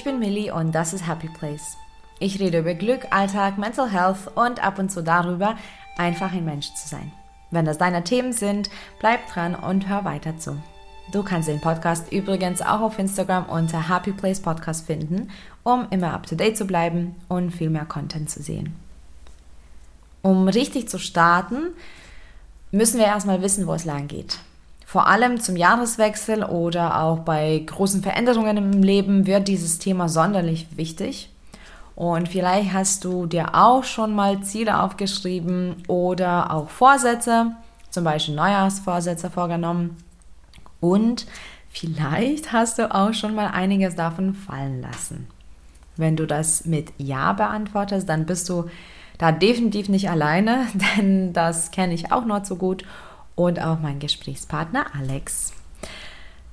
Ich bin Millie und das ist Happy Place. Ich rede über Glück, Alltag, Mental Health und ab und zu darüber, einfach ein Mensch zu sein. Wenn das deine Themen sind, bleib dran und hör weiter zu. Du kannst den Podcast übrigens auch auf Instagram unter Happy Place Podcast finden, um immer up to date zu bleiben und viel mehr Content zu sehen. Um richtig zu starten, müssen wir erstmal wissen, wo es lang geht. Vor allem zum Jahreswechsel oder auch bei großen Veränderungen im Leben wird dieses Thema sonderlich wichtig. Und vielleicht hast du dir auch schon mal Ziele aufgeschrieben oder auch Vorsätze, zum Beispiel Neujahrsvorsätze vorgenommen. Und vielleicht hast du auch schon mal einiges davon fallen lassen. Wenn du das mit Ja beantwortest, dann bist du da definitiv nicht alleine, denn das kenne ich auch nur zu gut und auch mein Gesprächspartner Alex.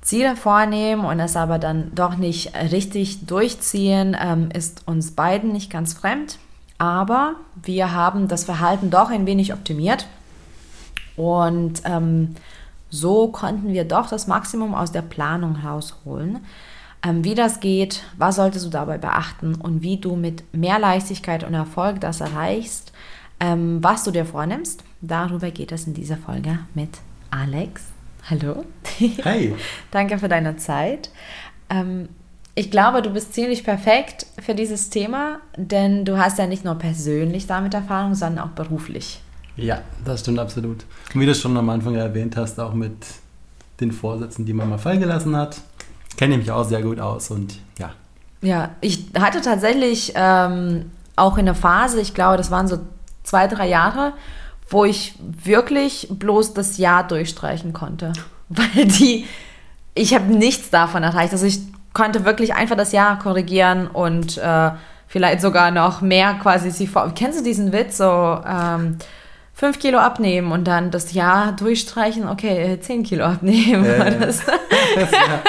Ziele vornehmen und es aber dann doch nicht richtig durchziehen, ähm, ist uns beiden nicht ganz fremd. Aber wir haben das Verhalten doch ein wenig optimiert und ähm, so konnten wir doch das Maximum aus der Planung rausholen. Ähm, wie das geht, was solltest du dabei beachten und wie du mit mehr Leichtigkeit und Erfolg das erreichst, ähm, was du dir vornimmst, darüber geht es in dieser Folge mit Alex. Hallo. Hey. Danke für deine Zeit. Ähm, ich glaube, du bist ziemlich perfekt für dieses Thema, denn du hast ja nicht nur persönlich damit Erfahrung, sondern auch beruflich. Ja, das stimmt absolut. Und wie du schon am Anfang erwähnt hast, auch mit den Vorsätzen, die man mal fallen gelassen hat, kenne ich mich auch sehr gut aus und ja. Ja, ich hatte tatsächlich ähm, auch in der Phase, ich glaube, das waren so zwei, drei Jahre, wo ich wirklich bloß das Jahr durchstreichen konnte. Weil die, ich habe nichts davon erreicht. Also ich konnte wirklich einfach das Jahr korrigieren und äh, vielleicht sogar noch mehr quasi sie vor. Kennst du diesen Witz? So, ähm, 5 Kilo abnehmen und dann das Jahr durchstreichen, okay, 10 Kilo abnehmen. Äh, das, ja, ja.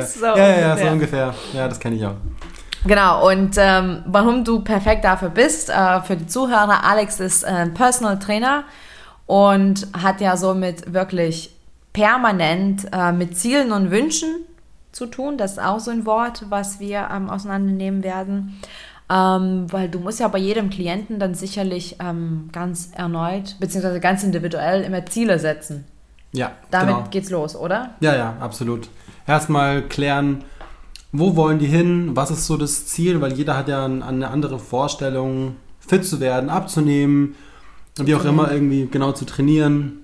So ja, ja, ja, so ungefähr. Ja, das kenne ich auch. Genau, und ähm, warum du perfekt dafür bist, äh, für die Zuhörer, Alex ist ein Personal Trainer und hat ja somit wirklich permanent äh, mit Zielen und Wünschen zu tun. Das ist auch so ein Wort, was wir ähm, auseinandernehmen werden. Ähm, weil du musst ja bei jedem Klienten dann sicherlich ähm, ganz erneut, beziehungsweise ganz individuell immer Ziele setzen. Ja. Damit genau. geht's los, oder? Ja, ja, absolut. Erstmal klären, wo wollen die hin, was ist so das Ziel, weil jeder hat ja eine andere Vorstellung, fit zu werden, abzunehmen, wie auch immer irgendwie genau zu trainieren,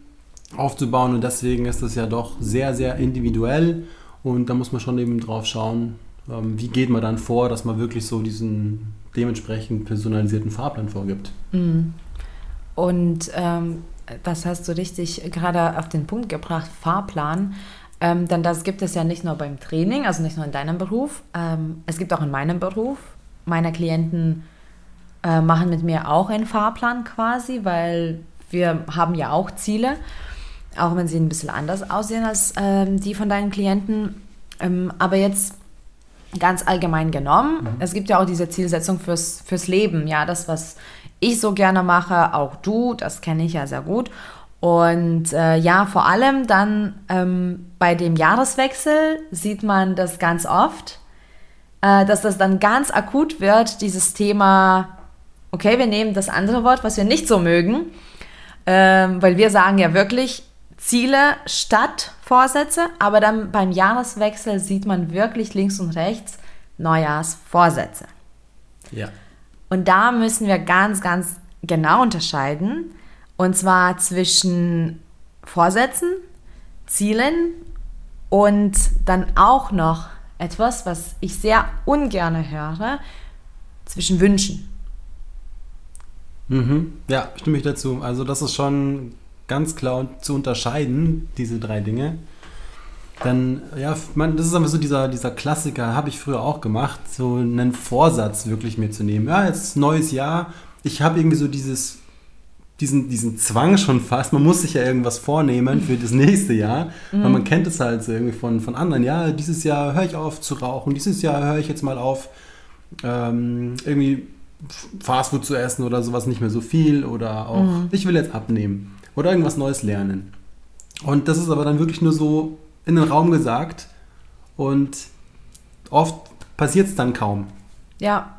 aufzubauen und deswegen ist das ja doch sehr, sehr individuell und da muss man schon eben drauf schauen, ähm, wie geht man dann vor, dass man wirklich so diesen dementsprechend personalisierten Fahrplan vorgibt. Mhm. Und ähm, das hast du richtig gerade auf den Punkt gebracht, Fahrplan. Ähm, denn das gibt es ja nicht nur beim Training, also nicht nur in deinem Beruf, ähm, es gibt auch in meinem Beruf. Meine Klienten äh, machen mit mir auch einen Fahrplan quasi, weil wir haben ja auch Ziele, auch wenn sie ein bisschen anders aussehen als ähm, die von deinen Klienten. Ähm, aber jetzt ganz allgemein genommen. Mhm. Es gibt ja auch diese Zielsetzung fürs, fürs Leben, ja, das, was ich so gerne mache, auch du, das kenne ich ja sehr gut. Und äh, ja, vor allem dann ähm, bei dem Jahreswechsel sieht man das ganz oft, äh, dass das dann ganz akut wird, dieses Thema, okay, wir nehmen das andere Wort, was wir nicht so mögen, ähm, weil wir sagen ja wirklich, Ziele statt Vorsätze, aber dann beim Jahreswechsel sieht man wirklich links und rechts Neujahrsvorsätze. Ja. Und da müssen wir ganz, ganz genau unterscheiden, und zwar zwischen Vorsätzen, Zielen und dann auch noch etwas, was ich sehr ungern höre, zwischen Wünschen. Mhm. Ja, stimme ich dazu. Also das ist schon ganz klar zu unterscheiden, diese drei Dinge. Dann, ja, man, das ist einfach so dieser, dieser Klassiker, habe ich früher auch gemacht, so einen Vorsatz wirklich mir zu nehmen. Ja, jetzt neues Jahr. Ich habe irgendwie so dieses, diesen, diesen Zwang schon fast, man muss sich ja irgendwas vornehmen für das nächste Jahr, mhm. weil man kennt es halt so irgendwie von, von anderen. Ja, dieses Jahr höre ich auf zu rauchen, dieses Jahr höre ich jetzt mal auf, ähm, irgendwie Fastfood zu essen oder sowas nicht mehr so viel oder auch, mhm. ich will jetzt abnehmen oder irgendwas Neues lernen. Und das ist aber dann wirklich nur so in den Raum gesagt und oft passiert es dann kaum. Ja.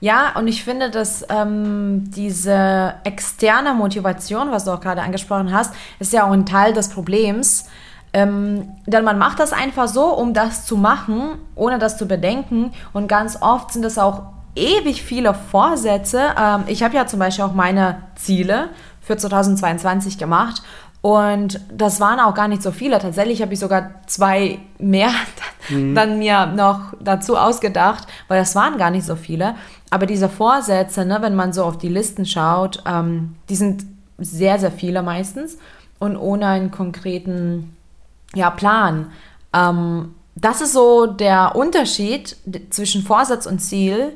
Ja, und ich finde, dass ähm, diese externe Motivation, was du auch gerade angesprochen hast, ist ja auch ein Teil des Problems. Ähm, denn man macht das einfach so, um das zu machen, ohne das zu bedenken. Und ganz oft sind es auch ewig viele Vorsätze. Ähm, ich habe ja zum Beispiel auch meine Ziele für 2022 gemacht. Und das waren auch gar nicht so viele. Tatsächlich habe ich sogar zwei mehr mhm. dann mir noch dazu ausgedacht, weil das waren gar nicht so viele. Aber diese Vorsätze, ne, wenn man so auf die Listen schaut, ähm, die sind sehr, sehr viele meistens und ohne einen konkreten ja, Plan. Ähm, das ist so der Unterschied zwischen Vorsatz und Ziel.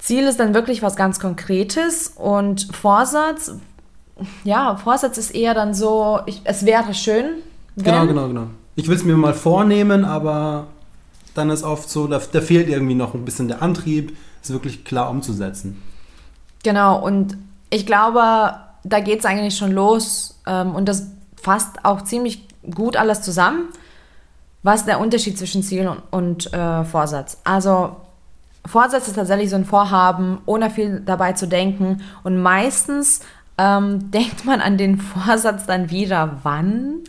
Ziel ist dann wirklich was ganz Konkretes und Vorsatz, ja, Vorsatz ist eher dann so, ich, es wäre schön. Genau, genau, genau. Ich will es mir mal vornehmen, aber dann ist oft so, da, da fehlt irgendwie noch ein bisschen der Antrieb, es wirklich klar umzusetzen. Genau, und ich glaube, da geht es eigentlich schon los ähm, und das fasst auch ziemlich gut alles zusammen. Was ist der Unterschied zwischen Ziel und, und äh, Vorsatz? Also Vorsatz ist tatsächlich so ein Vorhaben, ohne viel dabei zu denken. Und meistens ähm, denkt man an den Vorsatz dann wieder, wann?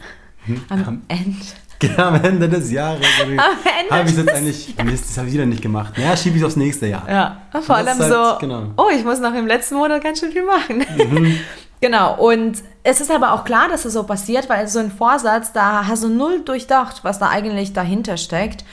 Hm, am, am Ende. Genau, am Ende des Jahres. Habe ich jetzt eigentlich, Mist, das habe ich wieder nicht gemacht. Ja, schiebe ich aufs nächste Jahr. Ja, vor allem halt, so, genau. oh, ich muss noch im letzten Monat ganz schön viel machen. Mhm. genau, und es ist aber auch klar, dass es so passiert, weil so ein Vorsatz, da hast du null durchdacht, was da eigentlich dahinter steckt.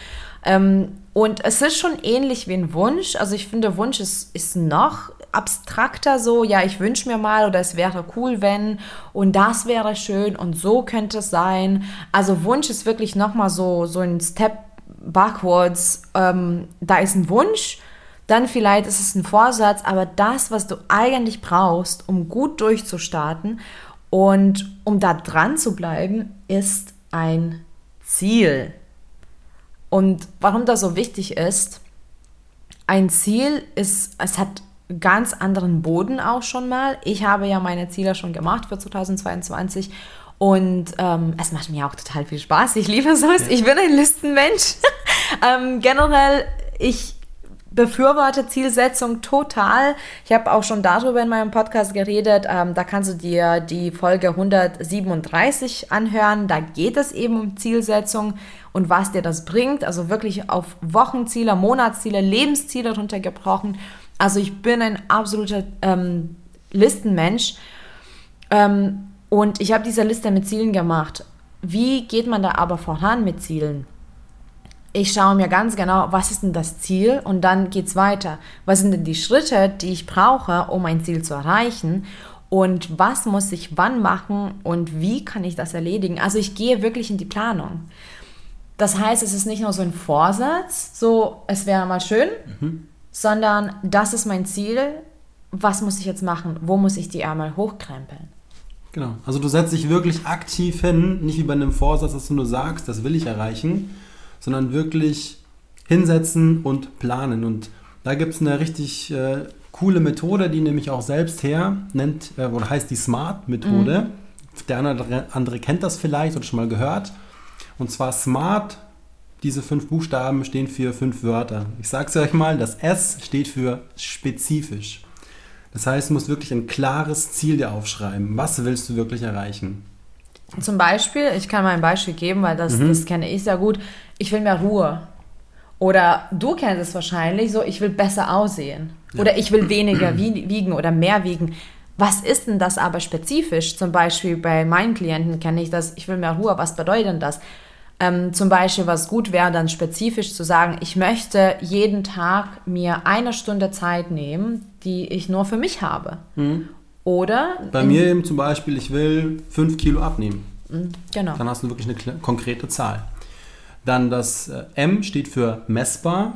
Ähm, und es ist schon ähnlich wie ein Wunsch. Also ich finde, Wunsch ist, ist noch abstrakter so, ja, ich wünsche mir mal oder es wäre cool, wenn und das wäre schön und so könnte es sein. Also Wunsch ist wirklich nochmal so, so ein Step backwards. Ähm, da ist ein Wunsch, dann vielleicht ist es ein Vorsatz, aber das, was du eigentlich brauchst, um gut durchzustarten und um da dran zu bleiben, ist ein Ziel. Und warum das so wichtig ist, ein Ziel ist, es hat ganz anderen Boden auch schon mal. Ich habe ja meine Ziele schon gemacht für 2022 und ähm, es macht mir auch total viel Spaß. Ich liebe sowas. Ich bin ein Listenmensch. ähm, generell, ich befürworte Zielsetzung total. Ich habe auch schon darüber in meinem Podcast geredet. Ähm, da kannst du dir die Folge 137 anhören. Da geht es eben um Zielsetzung und was dir das bringt. Also wirklich auf Wochenziele, Monatsziele, Lebensziele runtergebrochen. Also ich bin ein absoluter ähm, Listenmensch ähm, und ich habe diese Liste mit Zielen gemacht. Wie geht man da aber voran mit Zielen? Ich schaue mir ganz genau, was ist denn das Ziel und dann geht es weiter. Was sind denn die Schritte, die ich brauche, um ein Ziel zu erreichen? Und was muss ich wann machen und wie kann ich das erledigen? Also ich gehe wirklich in die Planung. Das heißt, es ist nicht nur so ein Vorsatz, so es wäre mal schön, mhm sondern das ist mein Ziel, was muss ich jetzt machen, wo muss ich die Ärmel hochkrempeln. Genau, also du setzt dich wirklich aktiv hin, nicht wie bei einem Vorsatz, dass du nur sagst, das will ich erreichen, sondern wirklich hinsetzen und planen. Und da gibt es eine richtig äh, coole Methode, die nämlich auch selbst her nennt, äh, oder heißt die Smart-Methode. Mhm. Der andere, andere kennt das vielleicht oder schon mal gehört. Und zwar Smart diese fünf Buchstaben stehen für fünf Wörter. Ich sage es euch mal, das S steht für spezifisch. Das heißt, du musst wirklich ein klares Ziel dir aufschreiben. Was willst du wirklich erreichen? Zum Beispiel, ich kann mal ein Beispiel geben, weil das, mhm. das kenne ich sehr gut. Ich will mehr Ruhe. Oder du kennst es wahrscheinlich so, ich will besser aussehen. Ja. Oder ich will weniger wiegen oder mehr wiegen. Was ist denn das aber spezifisch? Zum Beispiel bei meinen Klienten kenne ich das, ich will mehr Ruhe. Was bedeutet denn das? Ähm, zum Beispiel, was gut wäre, dann spezifisch zu sagen, ich möchte jeden Tag mir eine Stunde Zeit nehmen, die ich nur für mich habe. Mhm. Oder? Bei mir eben zum Beispiel, ich will fünf Kilo abnehmen. Mhm, genau. Dann hast du wirklich eine konkrete Zahl. Dann das äh, M steht für messbar.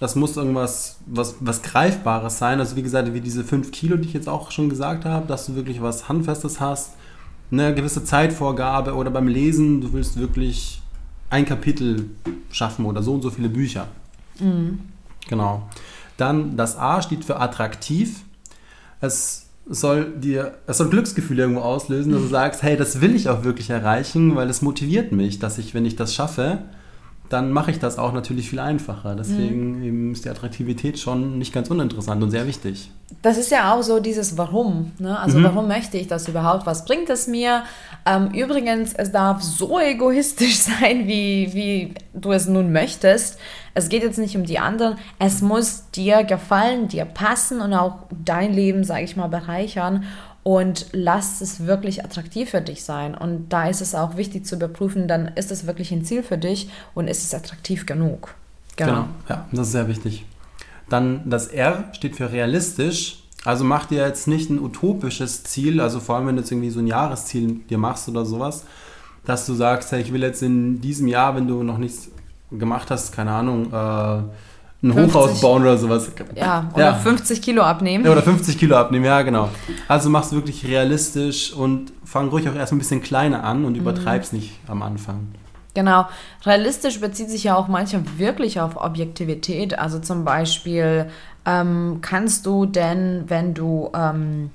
Das muss irgendwas was, was Greifbares sein. Also wie gesagt, wie diese fünf Kilo, die ich jetzt auch schon gesagt habe, dass du wirklich was Handfestes hast eine gewisse Zeitvorgabe oder beim Lesen, du willst wirklich ein Kapitel schaffen oder so und so viele Bücher. Mhm. Genau. Dann das A steht für attraktiv. Es soll dir, es soll Glücksgefühle irgendwo auslösen, dass du sagst, hey, das will ich auch wirklich erreichen, weil es motiviert mich, dass ich, wenn ich das schaffe, dann mache ich das auch natürlich viel einfacher. Deswegen mhm. ist die Attraktivität schon nicht ganz uninteressant und sehr wichtig. Das ist ja auch so dieses Warum. Ne? Also mhm. warum möchte ich das überhaupt? Was bringt es mir? Ähm, übrigens, es darf so egoistisch sein, wie, wie du es nun möchtest. Es geht jetzt nicht um die anderen. Es muss dir gefallen, dir passen und auch dein Leben, sage ich mal, bereichern und lass es wirklich attraktiv für dich sein. Und da ist es auch wichtig zu überprüfen, dann ist es wirklich ein Ziel für dich und ist es attraktiv genug. Genau. genau. Ja, das ist sehr wichtig. Dann das R steht für realistisch. Also mach dir jetzt nicht ein utopisches Ziel, also vor allem wenn du jetzt irgendwie so ein Jahresziel dir machst oder sowas, dass du sagst, hey, ich will jetzt in diesem Jahr, wenn du noch nichts gemacht hast, keine Ahnung, äh, ein 50, Hochhaus bauen oder sowas. Ja, oder ja. 50 Kilo abnehmen. Ja, oder 50 Kilo abnehmen, ja, genau. Also mach's wirklich realistisch und fang ruhig auch erst ein bisschen kleiner an und mhm. übertreib's nicht am Anfang. Genau. Realistisch bezieht sich ja auch manchmal wirklich auf Objektivität. Also zum Beispiel, ähm, kannst du denn, wenn du ähm,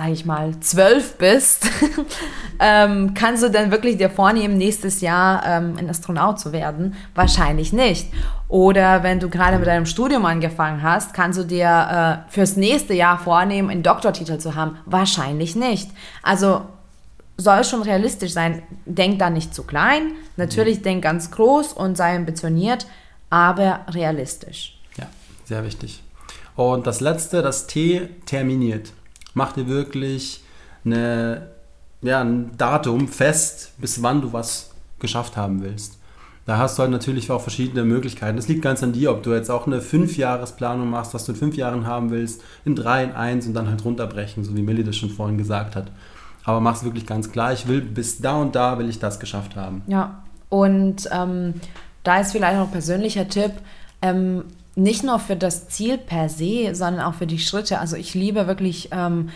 sage ich mal, zwölf bist, ähm, kannst du dann wirklich dir vornehmen, nächstes Jahr ähm, ein Astronaut zu werden? Wahrscheinlich nicht. Oder wenn du gerade mit deinem Studium angefangen hast, kannst du dir äh, fürs nächste Jahr vornehmen, einen Doktortitel zu haben? Wahrscheinlich nicht. Also soll schon realistisch sein. Denk da nicht zu klein. Natürlich mhm. denk ganz groß und sei ambitioniert, aber realistisch. Ja, sehr wichtig. Und das letzte, das T terminiert mach dir wirklich eine, ja, ein Datum fest, bis wann du was geschafft haben willst. Da hast du halt natürlich auch verschiedene Möglichkeiten. Das liegt ganz an dir, ob du jetzt auch eine Fünfjahresplanung machst, was du in fünf Jahren haben willst, in drei, in eins und dann halt runterbrechen, so wie Millie das schon vorhin gesagt hat. Aber mach es wirklich ganz klar, ich will bis da und da will ich das geschafft haben. Ja, und ähm, da ist vielleicht noch ein persönlicher Tipp, ähm, nicht nur für das Ziel per se, sondern auch für die Schritte. Also ich liebe wirklich ähm,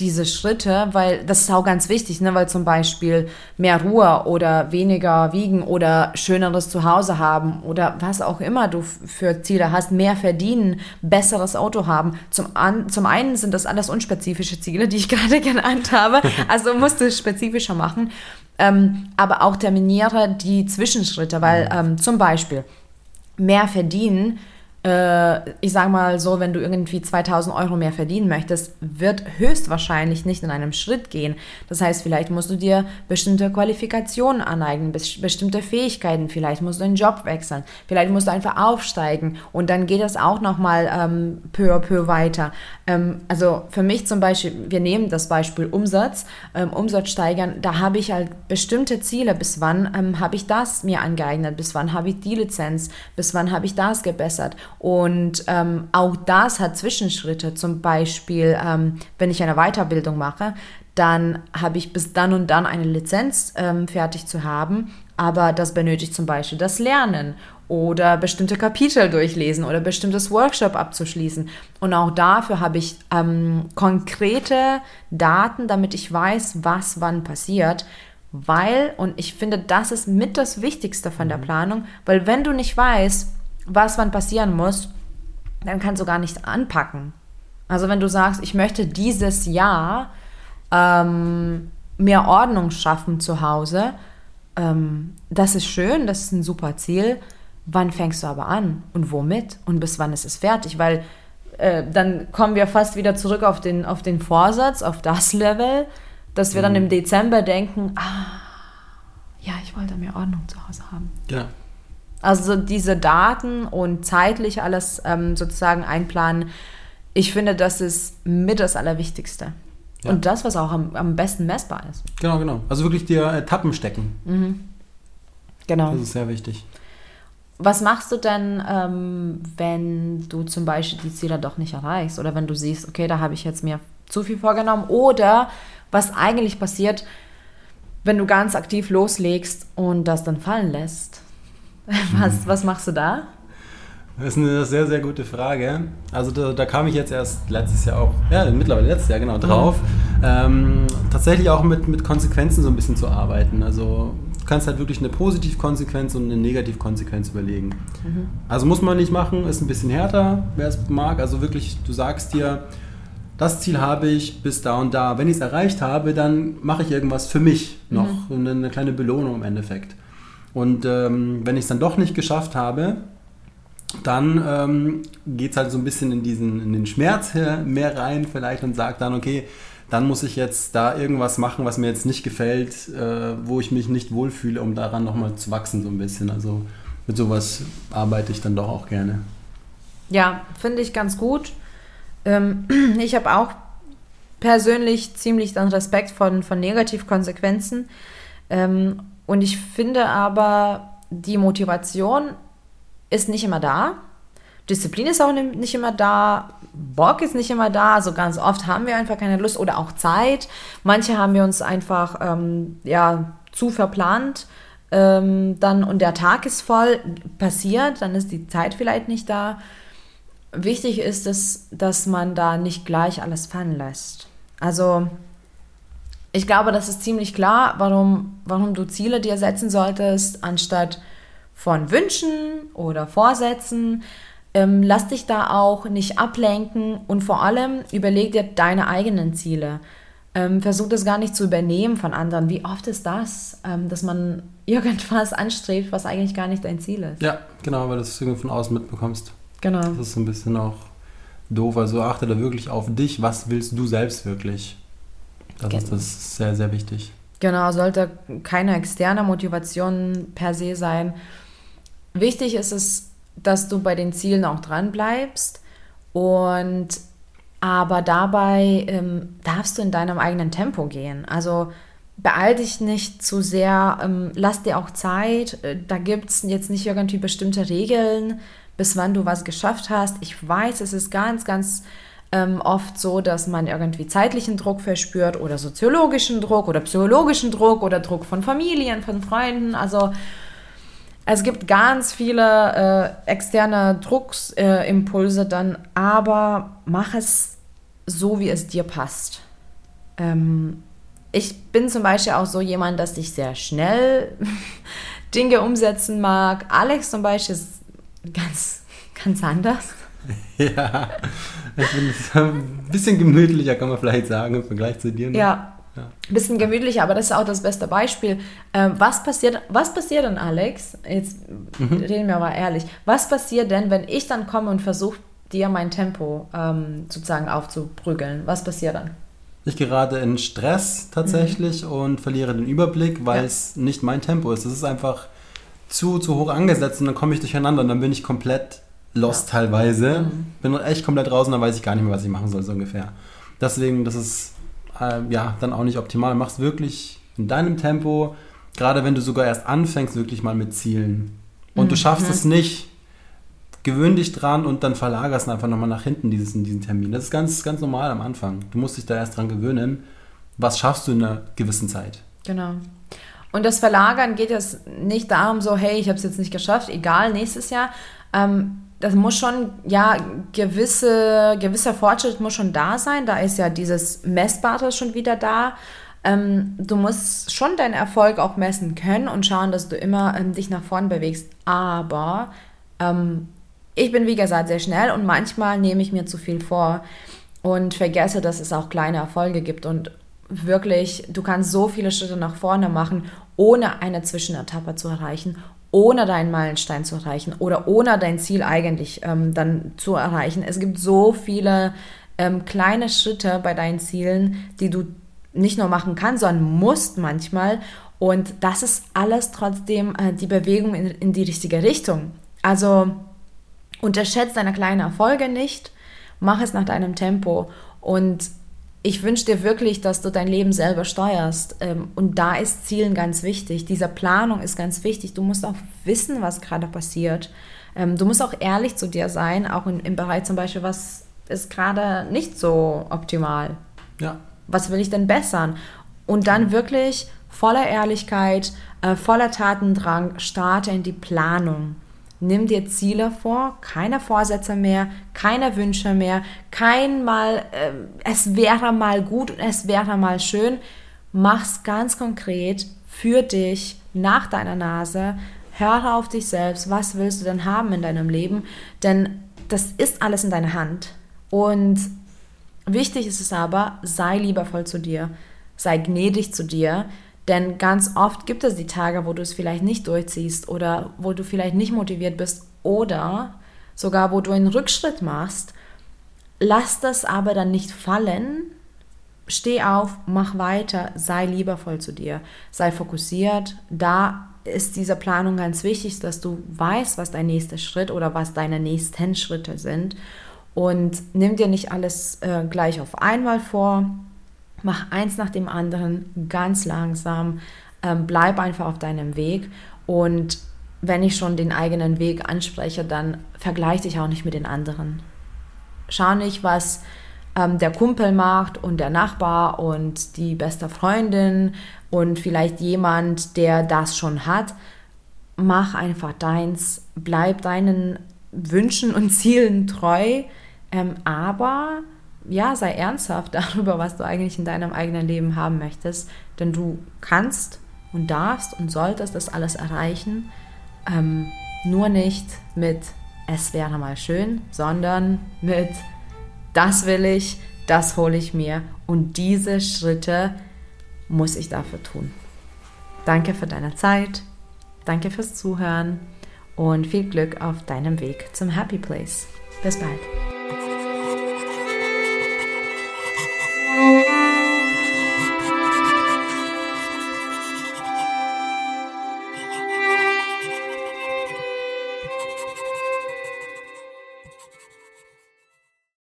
diese Schritte, weil das ist auch ganz wichtig, ne? weil zum Beispiel mehr Ruhe oder weniger wiegen oder schöneres Zuhause haben oder was auch immer du für Ziele hast, mehr verdienen, besseres Auto haben. Zum, an, zum einen sind das alles unspezifische Ziele, die ich gerade genannt habe, also musst du es spezifischer machen, ähm, aber auch terminiere die Zwischenschritte, weil ähm, zum Beispiel mehr verdienen ich sage mal so, wenn du irgendwie 2000 Euro mehr verdienen möchtest, wird höchstwahrscheinlich nicht in einem Schritt gehen. Das heißt, vielleicht musst du dir bestimmte Qualifikationen aneignen, bestimmte Fähigkeiten, vielleicht musst du einen Job wechseln, vielleicht musst du einfach aufsteigen. Und dann geht das auch nochmal ähm, peu à peu weiter. Ähm, also für mich zum Beispiel, wir nehmen das Beispiel Umsatz, ähm, Umsatz steigern, da habe ich halt bestimmte Ziele, bis wann ähm, habe ich das mir angeeignet, bis wann habe ich die Lizenz, bis wann habe ich das gebessert und ähm, auch das hat Zwischenschritte. Zum Beispiel, ähm, wenn ich eine Weiterbildung mache, dann habe ich bis dann und dann eine Lizenz ähm, fertig zu haben. Aber das benötigt zum Beispiel das Lernen oder bestimmte Kapitel durchlesen oder bestimmtes Workshop abzuschließen. Und auch dafür habe ich ähm, konkrete Daten, damit ich weiß, was wann passiert. Weil, und ich finde, das ist mit das Wichtigste von der mhm. Planung, weil wenn du nicht weißt, was wann passieren muss, dann kannst du gar nicht anpacken. Also wenn du sagst, ich möchte dieses Jahr ähm, mehr Ordnung schaffen zu Hause, ähm, das ist schön, das ist ein super Ziel. Wann fängst du aber an und womit und bis wann ist es fertig? Weil äh, dann kommen wir fast wieder zurück auf den, auf den Vorsatz, auf das Level, dass wir mhm. dann im Dezember denken, ah, ja, ich wollte mehr Ordnung zu Hause haben. Ja. Also diese Daten und zeitlich alles ähm, sozusagen einplanen, ich finde, das ist mit das Allerwichtigste. Ja. Und das, was auch am, am, besten messbar ist. Genau, genau. Also wirklich dir Etappen stecken. Mhm. Genau. Das ist sehr wichtig. Was machst du denn, ähm, wenn du zum Beispiel die Ziele doch nicht erreichst? Oder wenn du siehst, okay, da habe ich jetzt mir zu viel vorgenommen? Oder was eigentlich passiert, wenn du ganz aktiv loslegst und das dann fallen lässt? Was, was machst du da? Das ist eine sehr, sehr gute Frage. Also da, da, kam ich jetzt erst letztes Jahr auch, ja, mittlerweile letztes Jahr genau drauf, mhm. ähm, tatsächlich auch mit, mit Konsequenzen so ein bisschen zu arbeiten. Also du kannst halt wirklich eine Positivkonsequenz und eine Negativkonsequenz überlegen. Mhm. Also muss man nicht machen, ist ein bisschen härter, wer es mag. Also wirklich, du sagst dir, das Ziel habe ich bis da und da. Wenn ich es erreicht habe, dann mache ich irgendwas für mich noch, mhm. eine, eine kleine Belohnung im Endeffekt. Und ähm, wenn ich es dann doch nicht geschafft habe, dann ähm, geht es halt so ein bisschen in, diesen, in den Schmerz mehr rein vielleicht und sagt dann, okay, dann muss ich jetzt da irgendwas machen, was mir jetzt nicht gefällt, äh, wo ich mich nicht wohlfühle, um daran nochmal zu wachsen so ein bisschen. Also mit sowas arbeite ich dann doch auch gerne. Ja, finde ich ganz gut. Ähm, ich habe auch persönlich ziemlich dann Respekt von, von Negativkonsequenzen. Ähm, und ich finde aber, die Motivation ist nicht immer da. Disziplin ist auch nicht immer da, Bock ist nicht immer da, also ganz oft haben wir einfach keine Lust oder auch Zeit. Manche haben wir uns einfach ähm, ja, zu verplant ähm, dann und der Tag ist voll passiert, dann ist die Zeit vielleicht nicht da. Wichtig ist es, dass man da nicht gleich alles fallen lässt. Also ich glaube, das ist ziemlich klar, warum, warum du Ziele dir setzen solltest, anstatt von Wünschen oder Vorsätzen. Ähm, lass dich da auch nicht ablenken und vor allem überleg dir deine eigenen Ziele. Ähm, versuch das gar nicht zu übernehmen von anderen. Wie oft ist das, ähm, dass man irgendwas anstrebt, was eigentlich gar nicht dein Ziel ist? Ja, genau, weil du es von außen mitbekommst. Genau. Das ist so ein bisschen auch doof. Also achte da wirklich auf dich. Was willst du selbst wirklich? Das genau. ist das sehr, sehr wichtig. Genau, sollte keine externe Motivation per se sein. Wichtig ist es, dass du bei den Zielen auch dran bleibst und aber dabei ähm, darfst du in deinem eigenen Tempo gehen. Also beeil dich nicht zu sehr, ähm, lass dir auch Zeit. Äh, da gibt es jetzt nicht irgendwie bestimmte Regeln, bis wann du was geschafft hast. Ich weiß, es ist ganz, ganz ähm, oft so, dass man irgendwie zeitlichen Druck verspürt oder soziologischen Druck oder psychologischen Druck oder Druck von Familien, von Freunden. Also es gibt ganz viele äh, externe Drucksimpulse äh, dann, aber mach es so, wie es dir passt. Ähm, ich bin zum Beispiel auch so jemand, dass ich sehr schnell Dinge umsetzen mag. Alex zum Beispiel ist ganz, ganz anders. Ja, ich bin ein bisschen gemütlicher, kann man vielleicht sagen, im Vergleich zu dir. Ne? Ja, ja. Ein bisschen gemütlicher, aber das ist auch das beste Beispiel. Ähm, was, passiert, was passiert denn, Alex? Jetzt mhm. reden wir mal ehrlich. Was passiert denn, wenn ich dann komme und versuche, dir mein Tempo ähm, sozusagen aufzuprügeln? Was passiert dann? Ich gerate in Stress tatsächlich mhm. und verliere den Überblick, weil ja. es nicht mein Tempo ist. Es ist einfach zu, zu hoch angesetzt und dann komme ich durcheinander und dann bin ich komplett lost ja. teilweise. Mhm. Bin echt komplett raus und dann weiß ich gar nicht mehr, was ich machen soll, so ungefähr. Deswegen, das ist äh, ja, dann auch nicht optimal. Mach's wirklich in deinem Tempo, gerade wenn du sogar erst anfängst, wirklich mal mit Zielen. Und mhm. du schaffst es nicht, gewöhn dich dran und dann verlagerst du einfach nochmal nach hinten dieses, diesen Termin. Das ist ganz, ganz normal am Anfang. Du musst dich da erst dran gewöhnen. Was schaffst du in einer gewissen Zeit? Genau. Und das Verlagern geht jetzt nicht darum, so, hey, ich habe es jetzt nicht geschafft, egal, nächstes Jahr. Ähm, das muss schon, ja, gewisse, gewisser Fortschritt muss schon da sein. Da ist ja dieses Messbare schon wieder da. Ähm, du musst schon deinen Erfolg auch messen können und schauen, dass du immer ähm, dich nach vorn bewegst. Aber ähm, ich bin, wie gesagt, sehr schnell und manchmal nehme ich mir zu viel vor und vergesse, dass es auch kleine Erfolge gibt und wirklich, du kannst so viele Schritte nach vorne machen, ohne eine Zwischenetappe zu erreichen, ohne deinen Meilenstein zu erreichen oder ohne dein Ziel eigentlich ähm, dann zu erreichen. Es gibt so viele ähm, kleine Schritte bei deinen Zielen, die du nicht nur machen kannst, sondern musst manchmal. Und das ist alles trotzdem äh, die Bewegung in, in die richtige Richtung. Also unterschätze deine kleinen Erfolge nicht, mach es nach deinem Tempo und ich wünsche dir wirklich, dass du dein Leben selber steuerst. Ähm, und da ist Zielen ganz wichtig. Diese Planung ist ganz wichtig. Du musst auch wissen, was gerade passiert. Ähm, du musst auch ehrlich zu dir sein, auch im Bereich zum Beispiel, was ist gerade nicht so optimal. Ja. Was will ich denn bessern? Und dann wirklich voller Ehrlichkeit, äh, voller Tatendrang starte in die Planung. Nimm dir Ziele vor, keine Vorsätze mehr, keine Wünsche mehr, kein mal, äh, es wäre mal gut und es wäre mal schön. Mach's ganz konkret für dich, nach deiner Nase. Höre auf dich selbst. Was willst du denn haben in deinem Leben? Denn das ist alles in deiner Hand. Und wichtig ist es aber, sei liebevoll zu dir. Sei gnädig zu dir. Denn ganz oft gibt es die Tage, wo du es vielleicht nicht durchziehst oder wo du vielleicht nicht motiviert bist oder sogar wo du einen Rückschritt machst. Lass das aber dann nicht fallen. Steh auf, mach weiter, sei liebevoll zu dir, sei fokussiert. Da ist diese Planung ganz wichtig, dass du weißt, was dein nächster Schritt oder was deine nächsten Schritte sind. Und nimm dir nicht alles äh, gleich auf einmal vor, mach eins nach dem anderen ganz langsam, ähm, bleib einfach auf deinem Weg und wenn ich schon den eigenen Weg anspreche, dann vergleich dich auch nicht mit den anderen. Schau nicht, was ähm, der Kumpel macht und der Nachbar und die beste Freundin und vielleicht jemand, der das schon hat. Mach einfach deins, bleib deinen Wünschen und Zielen treu, ähm, aber ja, sei ernsthaft darüber, was du eigentlich in deinem eigenen Leben haben möchtest, denn du kannst und darfst und solltest das alles erreichen, ähm, nur nicht mit es wäre mal schön, sondern mit das will ich, das hole ich mir und diese Schritte muss ich dafür tun. Danke für deine Zeit, danke fürs Zuhören und viel Glück auf deinem Weg zum Happy Place. Bis bald.